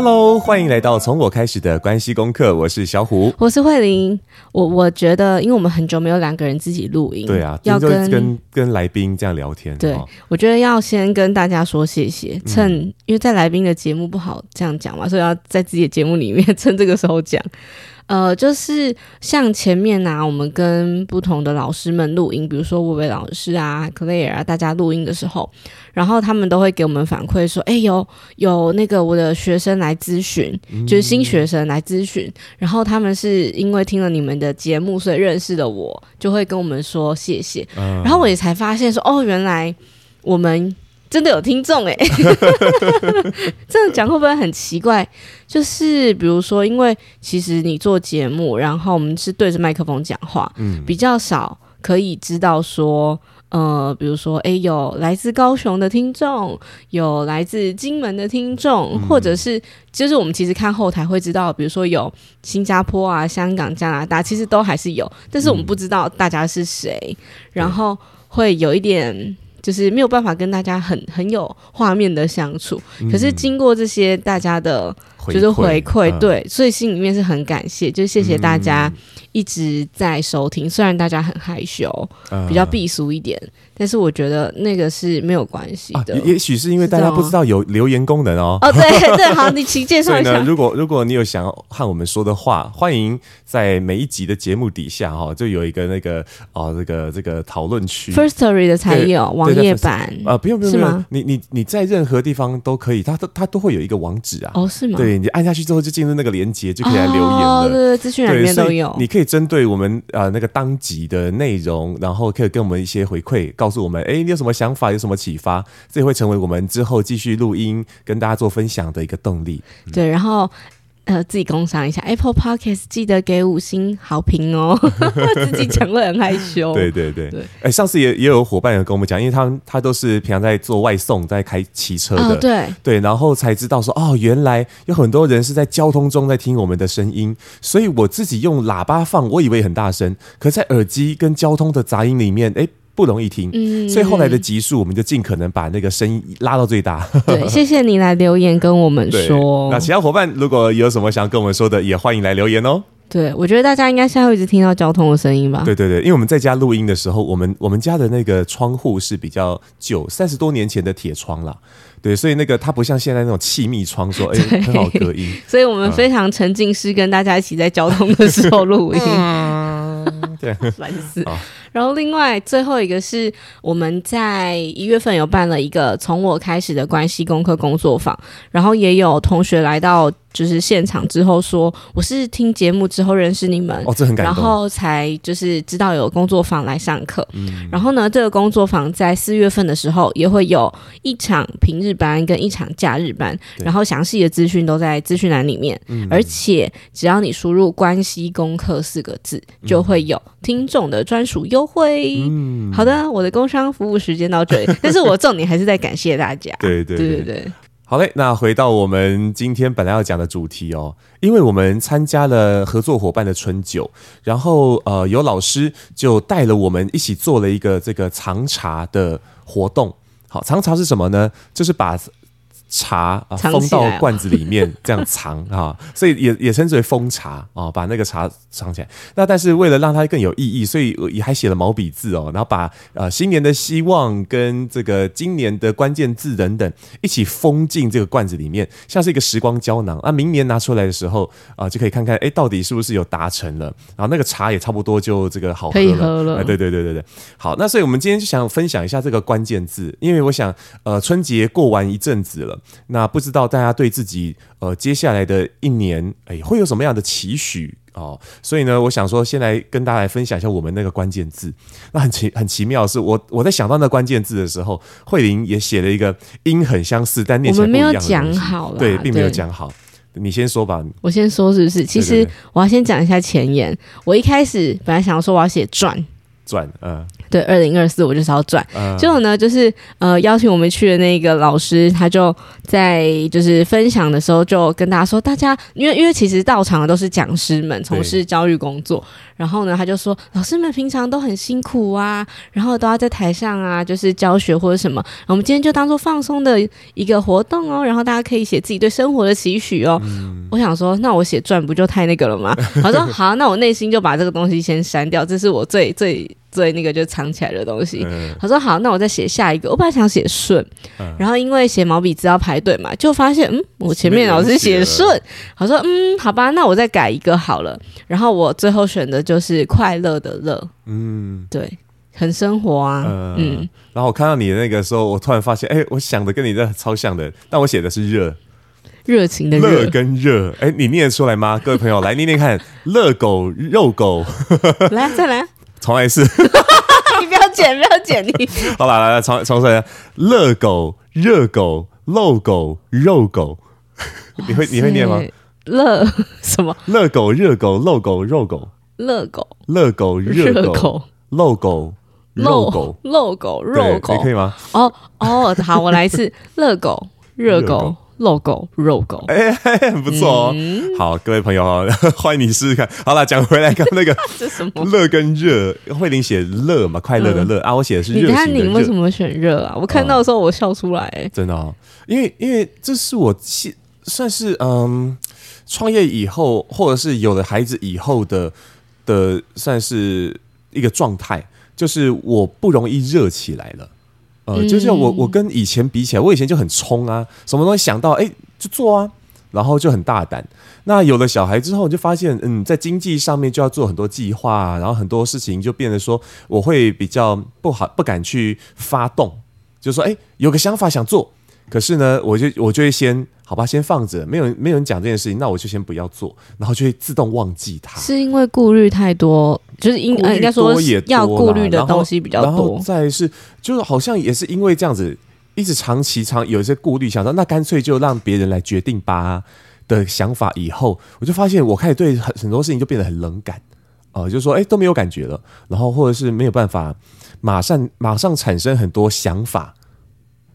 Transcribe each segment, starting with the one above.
Hello，欢迎来到从我开始的关系功课。我是小虎，我是慧玲。我我觉得，因为我们很久没有两个人自己录音，对啊，要跟跟跟来宾这样聊天。对，哦、我觉得要先跟大家说谢谢，趁、嗯、因为在来宾的节目不好这样讲嘛，所以要在自己的节目里面 趁这个时候讲。呃，就是像前面啊，我们跟不同的老师们录音，比如说薇薇老师啊、Claire 啊，大家录音的时候，然后他们都会给我们反馈说，哎，有有那个我的学生来咨询，就是新学生来咨询，嗯、然后他们是因为听了你们的节目，所以认识了我，就会跟我们说谢谢，嗯、然后我也才发现说，哦，原来我们。真的有听众哎，这样讲会不会很奇怪？就是比如说，因为其实你做节目，然后我们是对着麦克风讲话，嗯，比较少可以知道说，呃，比如说，哎，有来自高雄的听众，有来自金门的听众，嗯、或者是就是我们其实看后台会知道，比如说有新加坡啊、香港、加拿大，其实都还是有，但是我们不知道大家是谁，嗯、然后会有一点。就是没有办法跟大家很很有画面的相处，嗯、可是经过这些大家的，就是回馈，对，嗯、所以心里面是很感谢，就谢谢大家一直在收听，嗯、虽然大家很害羞，嗯、比较避俗一点。但是我觉得那个是没有关系的，啊、也许是因为大家不知道有留言功能哦。哦，对对，好，你请介绍一下。如果如果你有想和我们说的话，欢迎在每一集的节目底下哈、哦，就有一个那个哦，这个这个讨论区。Firstory 的才有网页版啊，不用不用，是吗？你你你在任何地方都可以，它都它都会有一个网址啊。哦，是吗？对，你按下去之后就进入那个连接，就可以来留言了。哦，对对，资讯里面都有。你可以针对我们啊、呃、那个当集的内容，然后可以跟我们一些回馈，告诉我们，哎，你有什么？想法有什么启发？这也会成为我们之后继续录音、跟大家做分享的一个动力。嗯、对，然后呃，自己工商一下 Apple Podcast，记得给五星好评哦。自己讲会很害羞。对对对对。哎，上次也也有伙伴有跟我们讲，因为他们他都是平常在做外送、在开骑车的，哦、对对，然后才知道说哦，原来有很多人是在交通中在听我们的声音。所以我自己用喇叭放，我以为很大声，可在耳机跟交通的杂音里面，哎。不容易听，嗯、所以后来的集数我们就尽可能把那个声音拉到最大。对，谢谢你来留言跟我们说。那其他伙伴如果有什么想跟我们说的，也欢迎来留言哦。对，我觉得大家应该现在会一直听到交通的声音吧？对对对，因为我们在家录音的时候，我们我们家的那个窗户是比较旧，三十多年前的铁窗了。对，所以那个它不像现在那种气密窗说，说哎很好隔音。所以我们非常沉浸式跟大家一起在交通的时候录音。嗯、对，烦死。然后另外最后一个是我们在一月份有办了一个从我开始的关系功课工作坊，然后也有同学来到。就是现场之后说，我是听节目之后认识你们，哦，这很感动，然后才就是知道有工作坊来上课。嗯，然后呢，这个工作坊在四月份的时候也会有一场平日班跟一场假日班，然后详细的资讯都在资讯栏里面。嗯，而且只要你输入“关系功课”四个字，就会有听众的专属优惠。嗯，好的，我的工商服务时间到这里，但是我重点还是在感谢大家。对对对对对。好嘞，那回到我们今天本来要讲的主题哦，因为我们参加了合作伙伴的春酒，然后呃，有老师就带了我们一起做了一个这个藏茶的活动。好，藏茶是什么呢？就是把。茶啊，封到罐子里面这样藏啊，所以也也称之为封茶啊，把那个茶藏起来。那但是为了让它更有意义，所以也还写了毛笔字哦，然后把呃新年的希望跟这个今年的关键字等等一起封进这个罐子里面，像是一个时光胶囊。那明年拿出来的时候啊，就可以看看哎，到底是不是有达成了。然后那个茶也差不多就这个好喝了。可以喝了。对对对对对。好，那所以我们今天就想分享一下这个关键字，因为我想呃春节过完一阵子了。那不知道大家对自己呃接下来的一年哎会有什么样的期许哦？所以呢，我想说先来跟大家来分享一下我们那个关键字。那很奇很奇妙的是，我我在想到那关键字的时候，慧玲也写了一个音很相似，但念。我们没有讲好，对，并没有讲好。你先说吧。我先说是不是？其实我要先讲一下前言。我一开始本来想要说我要写赚赚，嗯。对，二零二四我就是要转。结果呢，就是呃邀请我们去的那个老师，他就在就是分享的时候就跟大家说，大家因为因为其实到场的都是讲师们，从事教育工作。然后呢，他就说，老师们平常都很辛苦啊，然后都要在台上啊，就是教学或者什么。我们今天就当做放松的一个活动哦，然后大家可以写自己对生活的期许哦。嗯、我想说，那我写传不就太那个了吗？他说好，那我内心就把这个东西先删掉，这是我最最。最那个就藏起来的东西。嗯、他说好，那我再写下一个。我本来想写顺，嗯、然后因为写毛笔字要排队嘛，就发现嗯，我前面老师写顺。他说嗯，好吧，那我再改一个好了。然后我最后选的就是快乐的乐。嗯，对，很生活啊。嗯，嗯然后我看到你的那个时候，我突然发现，哎，我想的跟你的超像的，但我写的是热，热情的热跟热。哎，你念得出来吗？各位朋友，来念念看，热狗肉狗。来，再来。重来一次，你不要剪，不要剪你。好了，来来，重重说一下：热狗、热狗、漏狗、肉狗。你会你会念吗？热什么？热狗、热狗、漏狗、肉狗。热狗、热狗、热狗、漏狗、肉狗、漏狗、肉狗。你可以吗？哦哦，好，我来一次：热狗、热狗。肉狗，肉狗，哎，很 不错哦。好，各位朋友，欢迎你试试看。好了，讲回来，刚那个 乐跟热，慧玲写乐嘛，快乐的乐啊，我写的是热。你看你为什么选热啊？我看到的时候我笑出来。真的哦，因为因为这是我现算是嗯，创业以后，或者是有了孩子以后的的，算是一个状态，就是我不容易热起来了。呃，就是我我跟以前比起来，我以前就很冲啊，什么东西想到哎、欸、就做啊，然后就很大胆。那有了小孩之后，就发现嗯，在经济上面就要做很多计划，然后很多事情就变得说我会比较不好，不敢去发动，就说哎、欸，有个想法想做。可是呢，我就我就会先好吧，先放着，没有没有人讲这件事情，那我就先不要做，然后就会自动忘记它。是因为顾虑太多，就是应应该说要顾虑的东西比较多。然后再是，就是好像也是因为这样子，一直长期长有一些顾虑，想到那干脆就让别人来决定吧的想法。以后我就发现，我开始对很很多事情就变得很冷感，哦、呃，就是说哎都没有感觉了，然后或者是没有办法马上马上产生很多想法。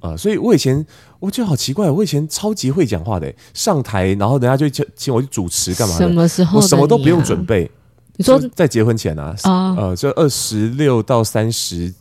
啊、呃，所以我以前我觉得好奇怪，我以前超级会讲话的，上台然后人家就请请我去主持干嘛的？什么时候、啊？我什么都不用准备。你说在结婚前啊？啊呃，就二十六到三十，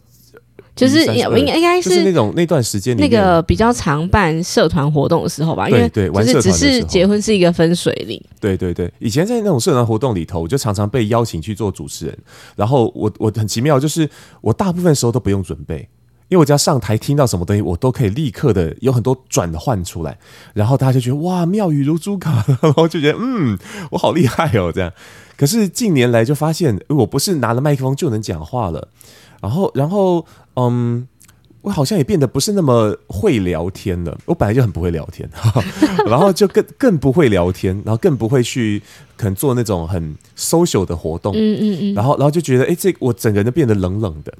就是应应该是就是那种那段时间那个比较常办社团活动的时候吧？因为对，玩社团只是结婚是一个分水岭。对对对，以前在那种社团活动里头，我就常常被邀请去做主持人，然后我我很奇妙，就是我大部分时候都不用准备。因为我只要上台听到什么东西，我都可以立刻的有很多转换出来，然后大家就觉得哇，妙语如珠卡，然后就觉得嗯，我好厉害哦，这样。可是近年来就发现，我不是拿了麦克风就能讲话了，然后，然后，嗯，我好像也变得不是那么会聊天了。我本来就很不会聊天，然后就更更不会聊天，然后更不会去可能做那种很 social 的活动，嗯嗯嗯，然后，然后就觉得，哎，这我整个人都变得冷冷的。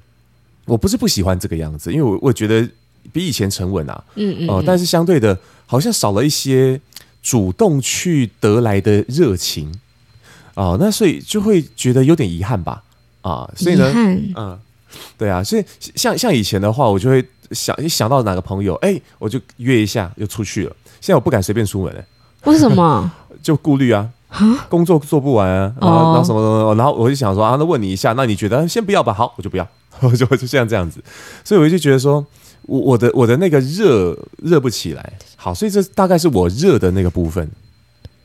我不是不喜欢这个样子，因为我我觉得比以前沉稳啊，嗯嗯，哦、呃，但是相对的，好像少了一些主动去得来的热情啊、呃，那所以就会觉得有点遗憾吧，啊、呃，所以呢，嗯、呃，对啊，所以像像以前的话，我就会想一想到哪个朋友，哎，我就约一下就出去了。现在我不敢随便出门了，为什么？就顾虑啊，工作做不完啊，然后然后什么什么，然后我就想说啊，那问你一下，那你觉得先不要吧？好，我就不要。我就就像这样子，所以我就觉得说，我我的我的那个热热不起来，好，所以这大概是我热的那个部分，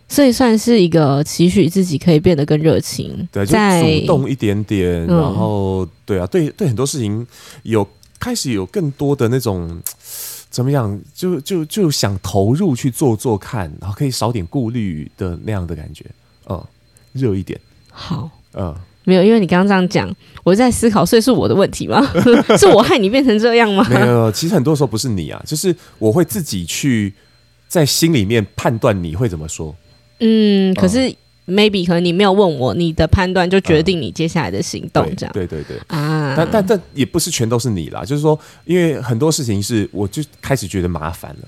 所以算是一个期许自己可以变得更热情，对，就主动一点点，然后对啊，对对，很多事情有开始有更多的那种怎么样，就就就想投入去做做看，然后可以少点顾虑的那样的感觉，嗯，热一点，好，嗯。没有，因为你刚刚这样讲，我在思考，所以是我的问题吗？是我害你变成这样吗？没有，其实很多时候不是你啊，就是我会自己去在心里面判断你会怎么说。嗯，可是 maybe 可能你没有问我，你的判断就决定你接下来的行动，这样。对对对啊，但但但也不是全都是你啦，就是说，因为很多事情是我就开始觉得麻烦了。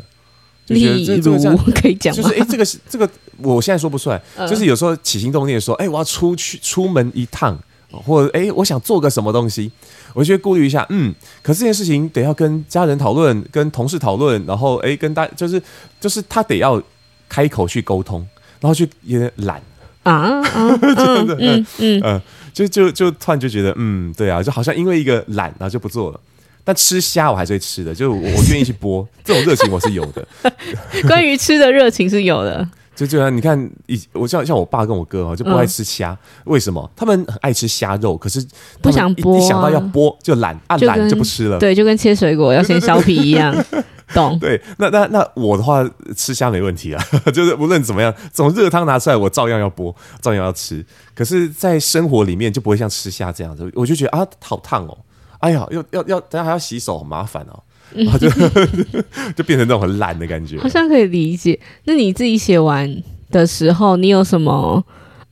例如可以讲，就是哎，这个是这个，我现在说不出来。就是有时候起心动念说，哎，我要出去出门一趟或者哎，我想做个什么东西，我就会顾虑一下，嗯，可是这件事情得要跟家人讨论，跟同事讨论，然后哎，跟大就是就是他得要开口去沟通，然后就有点懒啊，真的，嗯嗯嗯，就就就突然就觉得，嗯，对啊，就好像因为一个懒，然后就不做了。但吃虾我还是会吃的，就我我愿意去剥，这种热情我是有的。关于吃的热情是有的。就就像你看，以我像像我爸跟我哥哦，就不爱吃虾，嗯、为什么？他们很爱吃虾肉，可是不想剥、啊，一想到要剥就懒，按懒就，就不吃了。对，就跟切水果要先削皮一样，懂？对，那那那我的话吃虾没问题啊，就是无论怎么样，从热汤拿出来我照样要剥，照样要吃。可是，在生活里面就不会像吃虾这样子，我就觉得啊，好烫哦，哎呀，要要要，等下还要洗手，很麻烦哦。然后就就变成那种很懒的感觉，好像可以理解。那你自己写完的时候，你有什么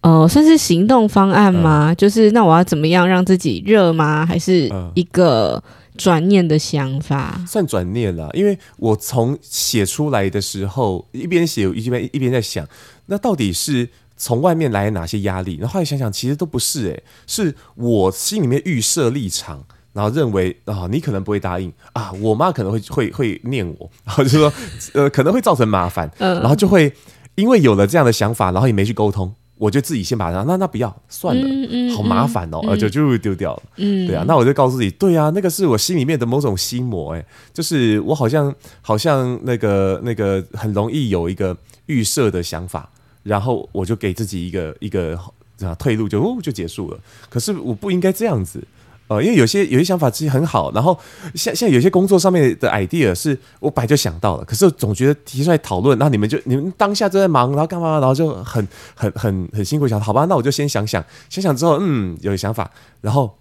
呃，算是行动方案吗？嗯、就是那我要怎么样让自己热吗？还是一个转念的想法？嗯、算转念了，因为我从写出来的时候，一边写一边一边在想，那到底是从外面来哪些压力？然后后来想想，其实都不是、欸，哎，是我心里面预设立场。然后认为啊，你可能不会答应啊，我妈可能会会会念我，然后就说呃，可能会造成麻烦，然后就会因为有了这样的想法，然后也没去沟通，我就自己先把它那那不要算了，好麻烦哦，就就丢掉了，对啊，那我就告诉自己，对啊，那个是我心里面的某种心魔，哎，就是我好像好像那个那个很容易有一个预设的想法，然后我就给自己一个一个啊退路，就哦就结束了，可是我不应该这样子。呃，因为有些有些想法其实很好，然后像像有些工作上面的 idea 是我本来就想到了，可是总觉得提出来讨论，然后你们就你们当下都在忙，然后干嘛，然后就很很很很辛苦，想好吧，那我就先想想，想想之后，嗯，有想法，然后。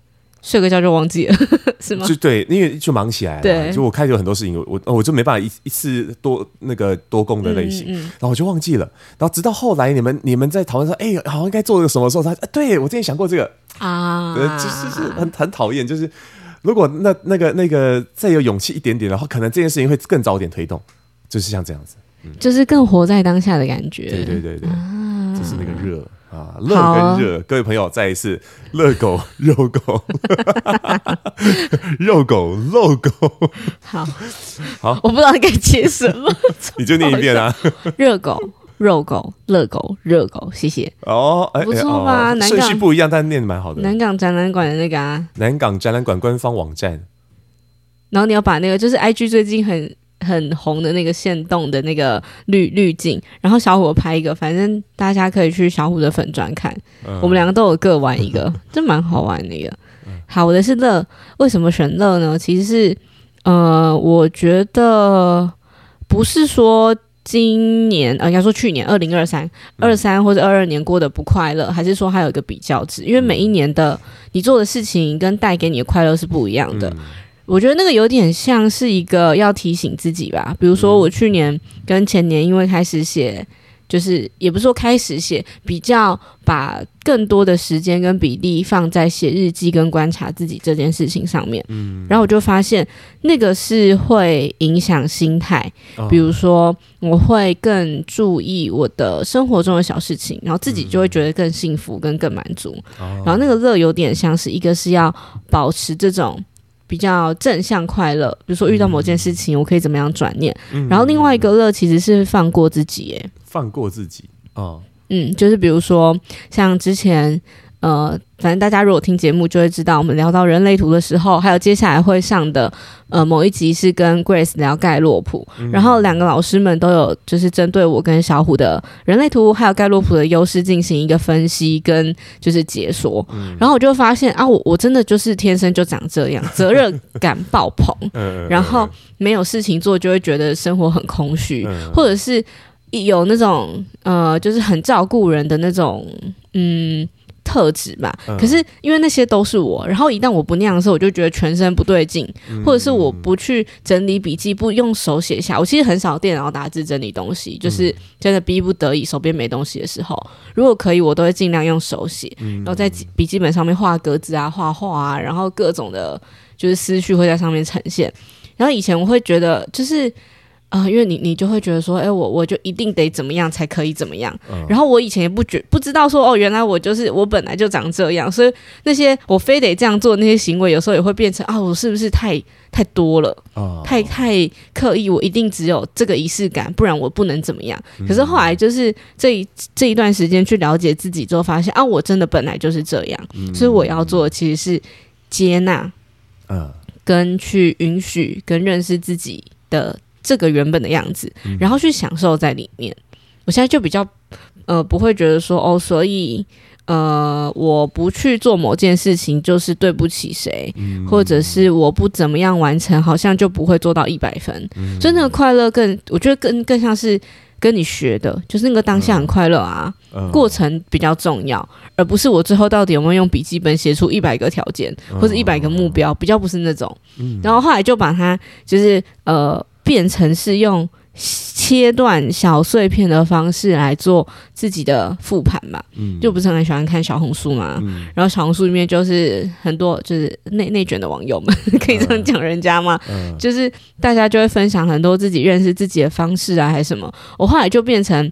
睡个觉就忘记了，是吗？就对，因为就忙起来了。对，就我开始有很多事情，我我就没办法一一次多那个多工的类型，嗯嗯、然后我就忘记了。然后直到后来你们你们在讨论说，哎、欸，好像该做个什么时候，他，对我之前想过这个啊，对，就是是很很讨厌，就是如果那那个那个再有勇气一点点的话，可能这件事情会更早点推动，就是像这样子，嗯、就是更活在当下的感觉。对对对对，啊、就是那个热。啊，乐跟热，各位朋友，再一次，乐狗肉狗，肉狗肉狗，好。好，我不知道该接什么，你就念一遍啊，热狗肉狗乐狗热狗，谢谢。哦，不错吧？顺序不一样，但念的蛮好的。南港展览馆的那个啊，南港展览馆官方网站，然后你要把那个，就是 IG 最近很。很红的那个线动的那个滤滤镜，然后小虎拍一个，反正大家可以去小虎的粉专看，嗯、我们两个都有各玩一个，这蛮好玩的一个。好，我的是乐，为什么选乐呢？其实是呃，我觉得不是说今年，呃，应该说去年二零二三二三或者二二年过得不快乐，还是说还有一个比较值？因为每一年的你做的事情跟带给你的快乐是不一样的。嗯我觉得那个有点像是一个要提醒自己吧，比如说我去年跟前年，因为开始写，就是也不是说开始写，比较把更多的时间跟比例放在写日记跟观察自己这件事情上面。嗯，然后我就发现那个是会影响心态，比如说我会更注意我的生活中的小事情，然后自己就会觉得更幸福跟更满足。然后那个乐有点像是一个是要保持这种。比较正向快乐，比如说遇到某件事情，我可以怎么样转念？嗯、然后另外一个乐其实是放过自己，哎，放过自己哦，嗯，就是比如说像之前。呃，反正大家如果听节目就会知道，我们聊到人类图的时候，还有接下来会上的呃某一集是跟 Grace 聊盖洛普，嗯、然后两个老师们都有就是针对我跟小虎的人类图还有盖洛普的优势进行一个分析跟就是解说，嗯、然后我就发现啊，我我真的就是天生就长这样，责任感爆棚，然后没有事情做就会觉得生活很空虚，嗯、或者是有那种呃就是很照顾人的那种嗯。特质吧，可是因为那些都是我，然后一旦我不那样的时候，我就觉得全身不对劲，或者是我不去整理笔记，不用手写下。我其实很少电脑打字整理东西，就是真的逼不得已，手边没东西的时候，如果可以，我都会尽量用手写，然后在笔记本上面画格子啊，画画啊，然后各种的，就是思绪会在上面呈现。然后以前我会觉得，就是啊、呃，因为你你就会觉得说，哎、欸，我我就一定得怎么样才可以怎么样。嗯、然后我以前也不觉不知道说，哦，原来我就是我本来就长这样，所以那些我非得这样做那些行为，有时候也会变成啊，我是不是太太多了？哦、太太刻意，我一定只有这个仪式感，不然我不能怎么样。可是后来就是这一这一段时间去了解自己之后，发现啊，我真的本来就是这样，嗯、所以我要做的其实是接纳，嗯，跟去允许跟认识自己的。这个原本的样子，然后去享受在里面。嗯、我现在就比较呃不会觉得说哦，所以呃我不去做某件事情就是对不起谁，嗯、或者是我不怎么样完成，好像就不会做到一百分。嗯、所以那个快乐更，我觉得更更像是跟你学的，就是那个当下很快乐啊，嗯、过程比较重要，而不是我最后到底有没有用笔记本写出一百个条件或者一百个目标，比较不是那种。嗯、然后后来就把它就是呃。变成是用切断小碎片的方式来做自己的复盘嘛，嗯，就不是很喜欢看小红书嘛，嗯，然后小红书里面就是很多就是内内卷的网友们，可以这样讲人家吗？嗯，就是大家就会分享很多自己认识自己的方式啊，还是什么。我后来就变成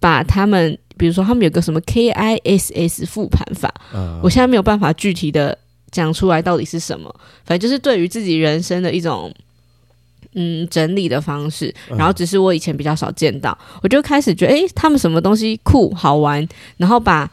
把他们，比如说他们有个什么 KISS 复盘法，嗯，我现在没有办法具体的讲出来到底是什么，反正就是对于自己人生的一种。嗯，整理的方式，然后只是我以前比较少见到，嗯、我就开始觉得，诶，他们什么东西酷好玩，然后把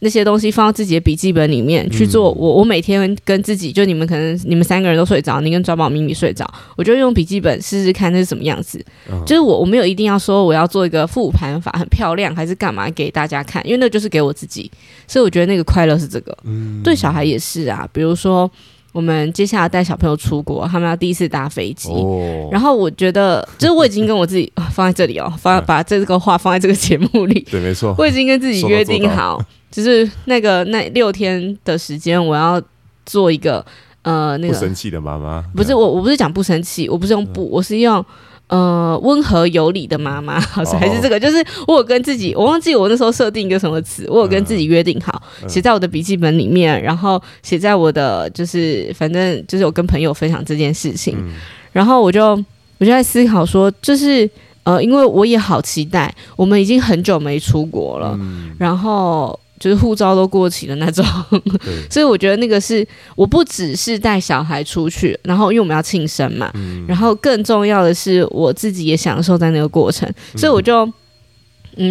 那些东西放到自己的笔记本里面去做。我我每天跟自己，就你们可能你们三个人都睡着，你跟抓宝咪咪睡着，我就用笔记本试试看那是什么样子。嗯、就是我我没有一定要说我要做一个复盘法很漂亮还是干嘛给大家看，因为那就是给我自己，所以我觉得那个快乐是这个。嗯，对小孩也是啊，比如说。我们接下来带小朋友出国，他们要第一次搭飞机。哦、然后我觉得，就是我已经跟我自己放在这里哦，放把这个话放在这个节目里。对，没错。我已经跟自己约定好，就是那个那六天的时间，我要做一个呃那个不生气的妈妈。不是我，我不是讲不生气，我不是用不，嗯、我是用。呃，温和有礼的妈妈，好像还是这个，就是我有跟自己，我忘记我那时候设定一个什么词，我有跟自己约定好，写在我的笔记本里面，然后写在我的，就是反正就是我跟朋友分享这件事情，然后我就我就在思考说，就是呃，因为我也好期待，我们已经很久没出国了，然后。就是护照都过期的那种，所以我觉得那个是我不只是带小孩出去，然后因为我们要庆生嘛，嗯、然后更重要的是我自己也享受在那个过程，嗯、所以我就。嗯，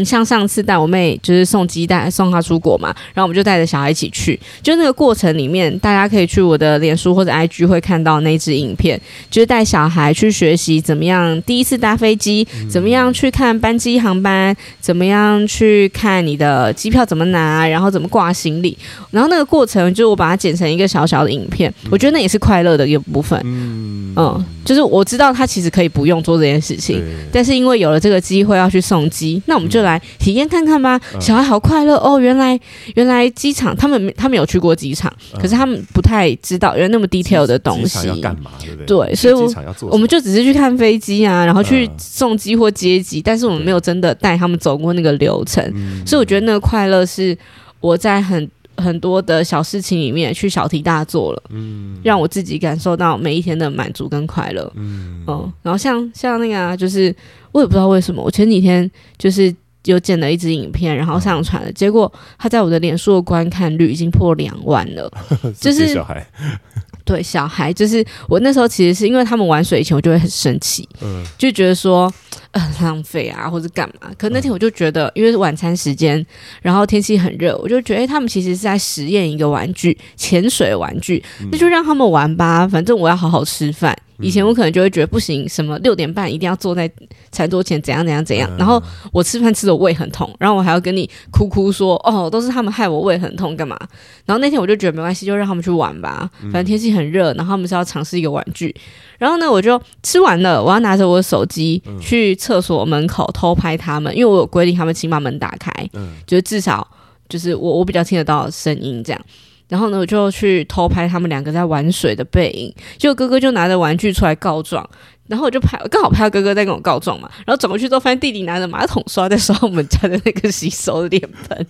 像上次带我妹就是送鸡蛋送她出国嘛，然后我们就带着小孩一起去，就那个过程里面，大家可以去我的脸书或者 IG 会看到那支影片，就是带小孩去学习怎么样第一次搭飞机，怎么样去看班机航班，怎么样去看你的机票怎么拿，然后怎么挂行李，然后那个过程就是我把它剪成一个小小的影片，我觉得那也是快乐的一个部分。嗯，嗯，就是我知道他其实可以不用做这件事情，但是因为有了这个机会要去送机，那我们。就来体验看看吧，小孩好快乐哦！原来原来机场他们他们有去过机场，可是他们不太知道原来那么 detail 的东西。要干嘛，对不对？对，所以我我们就只是去看飞机啊，然后去送机或接机，但是我们没有真的带他们走过那个流程，所以我觉得那个快乐是我在很很多的小事情里面去小题大做了，嗯，让我自己感受到每一天的满足跟快乐，嗯，哦，然后像像那个啊，就是。我也不知道为什么，我前几天就是有剪了一支影片，然后上传了，结果他在我的脸书的观看率已经破两万了，就是小孩，对小孩，就是我那时候其实是因为他们玩水以前，我就会很生气，嗯，就觉得说。呃，浪费啊，或者干嘛？可那天我就觉得，因为是晚餐时间，然后天气很热，我就觉得，哎，他们其实是在实验一个玩具，潜水玩具，那就让他们玩吧。反正我要好好吃饭。以前我可能就会觉得不行，什么六点半一定要坐在餐桌前，怎样怎样怎样。然后我吃饭吃的胃很痛，然后我还要跟你哭哭说，哦，都是他们害我胃很痛，干嘛？然后那天我就觉得没关系，就让他们去玩吧。反正天气很热，然后他们是要尝试一个玩具。然后呢，我就吃完了，我要拿着我的手机去厕所门口偷拍他们，因为我有规定他们请把门打开，嗯，就是至少就是我我比较听得到声音这样。然后呢，我就去偷拍他们两个在玩水的背影，结果哥哥就拿着玩具出来告状。然后我就拍，刚好拍到哥哥在跟我告状嘛。然后转过去之后，发现弟弟拿着马桶刷在刷我们家的那个洗手脸盆，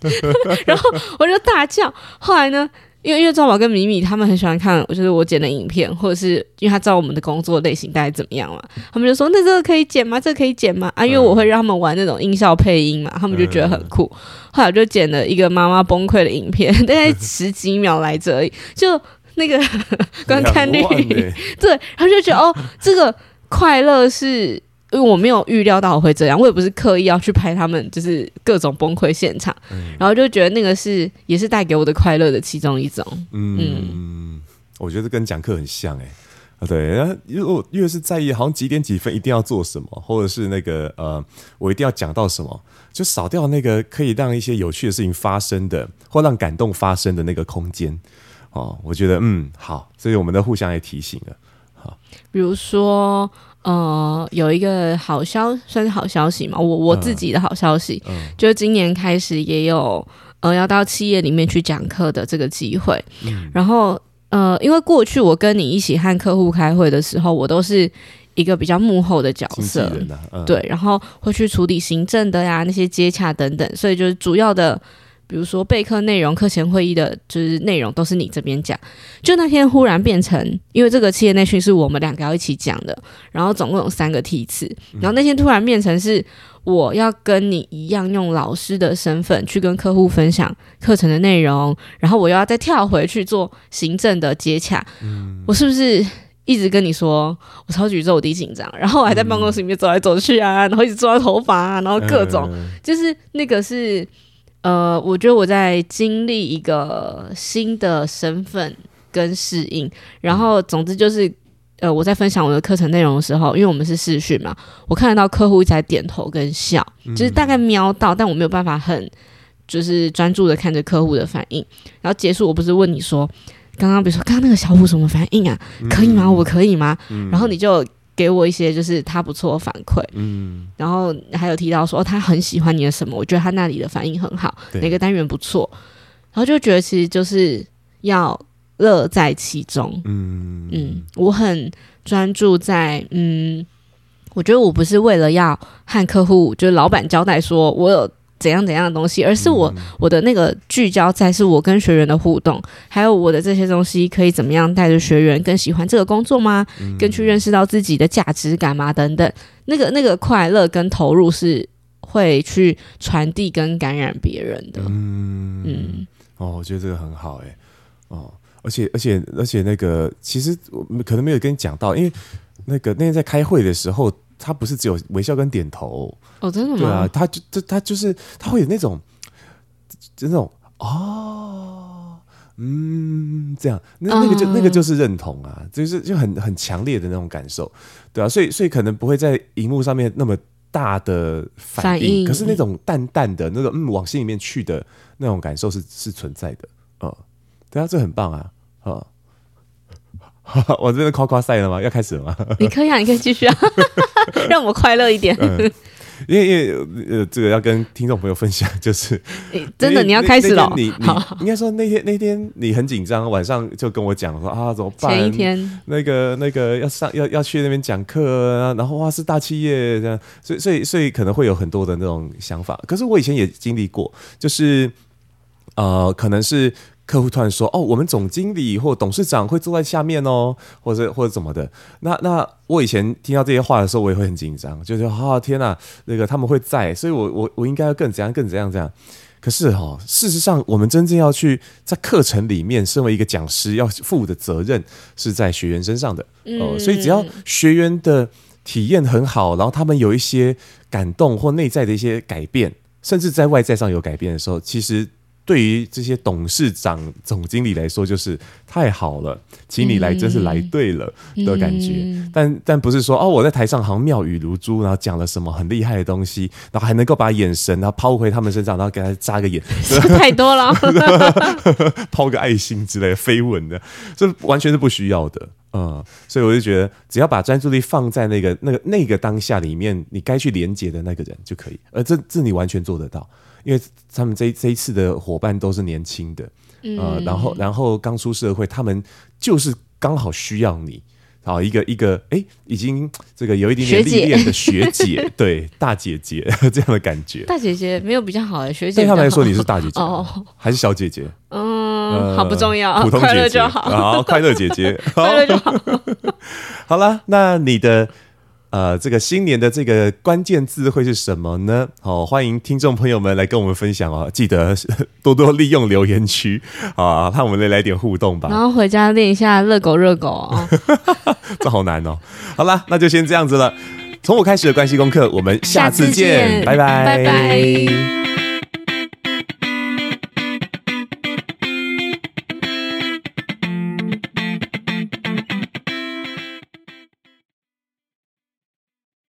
然后我就大叫。后来呢，因为因为赵宝跟米米他们很喜欢看，就是我剪的影片，或者是因为他知道我们的工作类型大概怎么样嘛，他们就说那这个可以剪吗？这个可以剪吗？啊，因为我会让他们玩那种音效配音嘛，他们就觉得很酷。后来我就剪了一个妈妈崩溃的影片，大概十几秒来着而已，就那个 观看率，对，然后就觉得哦，这个快乐是。因为我没有预料到我会这样，我也不是刻意要去拍他们，就是各种崩溃现场，嗯、然后就觉得那个是也是带给我的快乐的其中一种。嗯，嗯我觉得跟讲课很像哎、欸，对，然后因为我越是在意好像几点几分一定要做什么，或者是那个呃，我一定要讲到什么，就少掉那个可以让一些有趣的事情发生的，或让感动发生的那个空间。哦，我觉得嗯好，所以我们都互相也提醒了。好，比如说。呃，有一个好消算是好消息嘛，我我自己的好消息，嗯嗯、就是今年开始也有呃要到企业里面去讲课的这个机会。嗯、然后呃，因为过去我跟你一起和客户开会的时候，我都是一个比较幕后的角色，啊嗯、对，然后会去处理行政的呀那些接洽等等，所以就是主要的。比如说备课内容、课前会议的，就是内容都是你这边讲。就那天忽然变成，因为这个企业内训是我们两个要一起讲的，然后总共有三个梯次，然后那天突然变成是我要跟你一样用老师的身份去跟客户分享课程的内容，然后我又要再跳回去做行政的接洽。嗯，我是不是一直跟你说我超级宇宙低紧张？然后我还在办公室里面走来走去啊，然后一直抓头发啊，然后各种，就是那个是。呃，我觉得我在经历一个新的身份跟适应，然后总之就是，呃，我在分享我的课程内容的时候，因为我们是视讯嘛，我看得到客户一直在点头跟笑，就是大概瞄到，但我没有办法很就是专注的看着客户的反应。然后结束，我不是问你说，刚刚比如说刚刚那个小虎什么反应啊？可以吗？我可以吗？然后你就。给我一些就是他不错的反馈，嗯，然后还有提到说他很喜欢你的什么，我觉得他那里的反应很好，哪个单元不错，然后就觉得其实就是要乐在其中，嗯。嗯，我很专注在，嗯，我觉得我不是为了要和客户就是老板交代说我有。怎样怎样的东西，而是我、嗯、我的那个聚焦在是我跟学员的互动，还有我的这些东西可以怎么样带着学员更喜欢这个工作吗？嗯、更去认识到自己的价值感吗？等等，那个那个快乐跟投入是会去传递跟感染别人的。嗯嗯，哦，我觉得这个很好哎，哦，而且而且而且那个其实我可能没有跟你讲到，因为那个那天在开会的时候。他不是只有微笑跟点头。哦，真的吗？对啊，他就他他就是他会有那种，就那种哦，嗯，这样，那那个就、uh, 那个就是认同啊，就是就很很强烈的那种感受，对啊，所以所以可能不会在荧幕上面那么大的反应，可是那种淡淡的那种嗯往心里面去的那种感受是是存在的，嗯，对啊，这很棒啊，啊。我这边夸夸赛了吗？要开始了吗？你可以啊，你可以继续啊，让我快乐一点。嗯、因为因为呃，这个要跟听众朋友分享，就是、欸、真的你要开始了。你你应该说那天那天你很紧张，晚上就跟我讲说啊，怎么办？前一天那个那个要上要要去那边讲课啊，然后哇是大企业这样，所以所以所以可能会有很多的那种想法。可是我以前也经历过，就是呃，可能是。客户突然说：“哦，我们总经理或董事长会坐在下面哦，或者或者怎么的？那那我以前听到这些话的时候，我也会很紧张，就是啊，天哪，那个他们会在，所以我我我应该要更怎样更怎样怎样。可是哈、哦，事实上，我们真正要去在课程里面，身为一个讲师要负的责任是在学员身上的哦。所以只要学员的体验很好，然后他们有一些感动或内在的一些改变，甚至在外在上有改变的时候，其实。”对于这些董事长、总经理来说，就是太好了，请你来真是来对了的感觉。嗯、但但不是说哦，我在台上好像妙语如珠，然后讲了什么很厉害的东西，然后还能够把眼神然后抛回他们身上，然后给他眨个眼，是太多了，抛个爱心之类的飞吻的，这完全是不需要的。嗯，所以我就觉得，只要把专注力放在那个那个那个当下里面，你该去连接的那个人就可以。而这这你完全做得到。因为他们这这一次的伙伴都是年轻的，嗯、呃，然后然后刚出社会，他们就是刚好需要你，好一个一个哎，已经这个有一点点历练的学姐，对大姐姐 这样的感觉。大姐姐没有比较好的学姐，对他们来说你是大姐姐哦，还是小姐姐？嗯。嗯，好不重要，普通快乐姐姐就好，好，快乐姐姐，好 快乐就好。好了，那你的呃这个新年的这个关键字会是什么呢？好，欢迎听众朋友们来跟我们分享哦，记得 多多利用留言区啊，看我们来来点互动吧。然后回家练一下热狗热狗哦，这好难哦。好了，那就先这样子了。从我开始的关系功课，我们下次见，下次见拜拜，拜拜。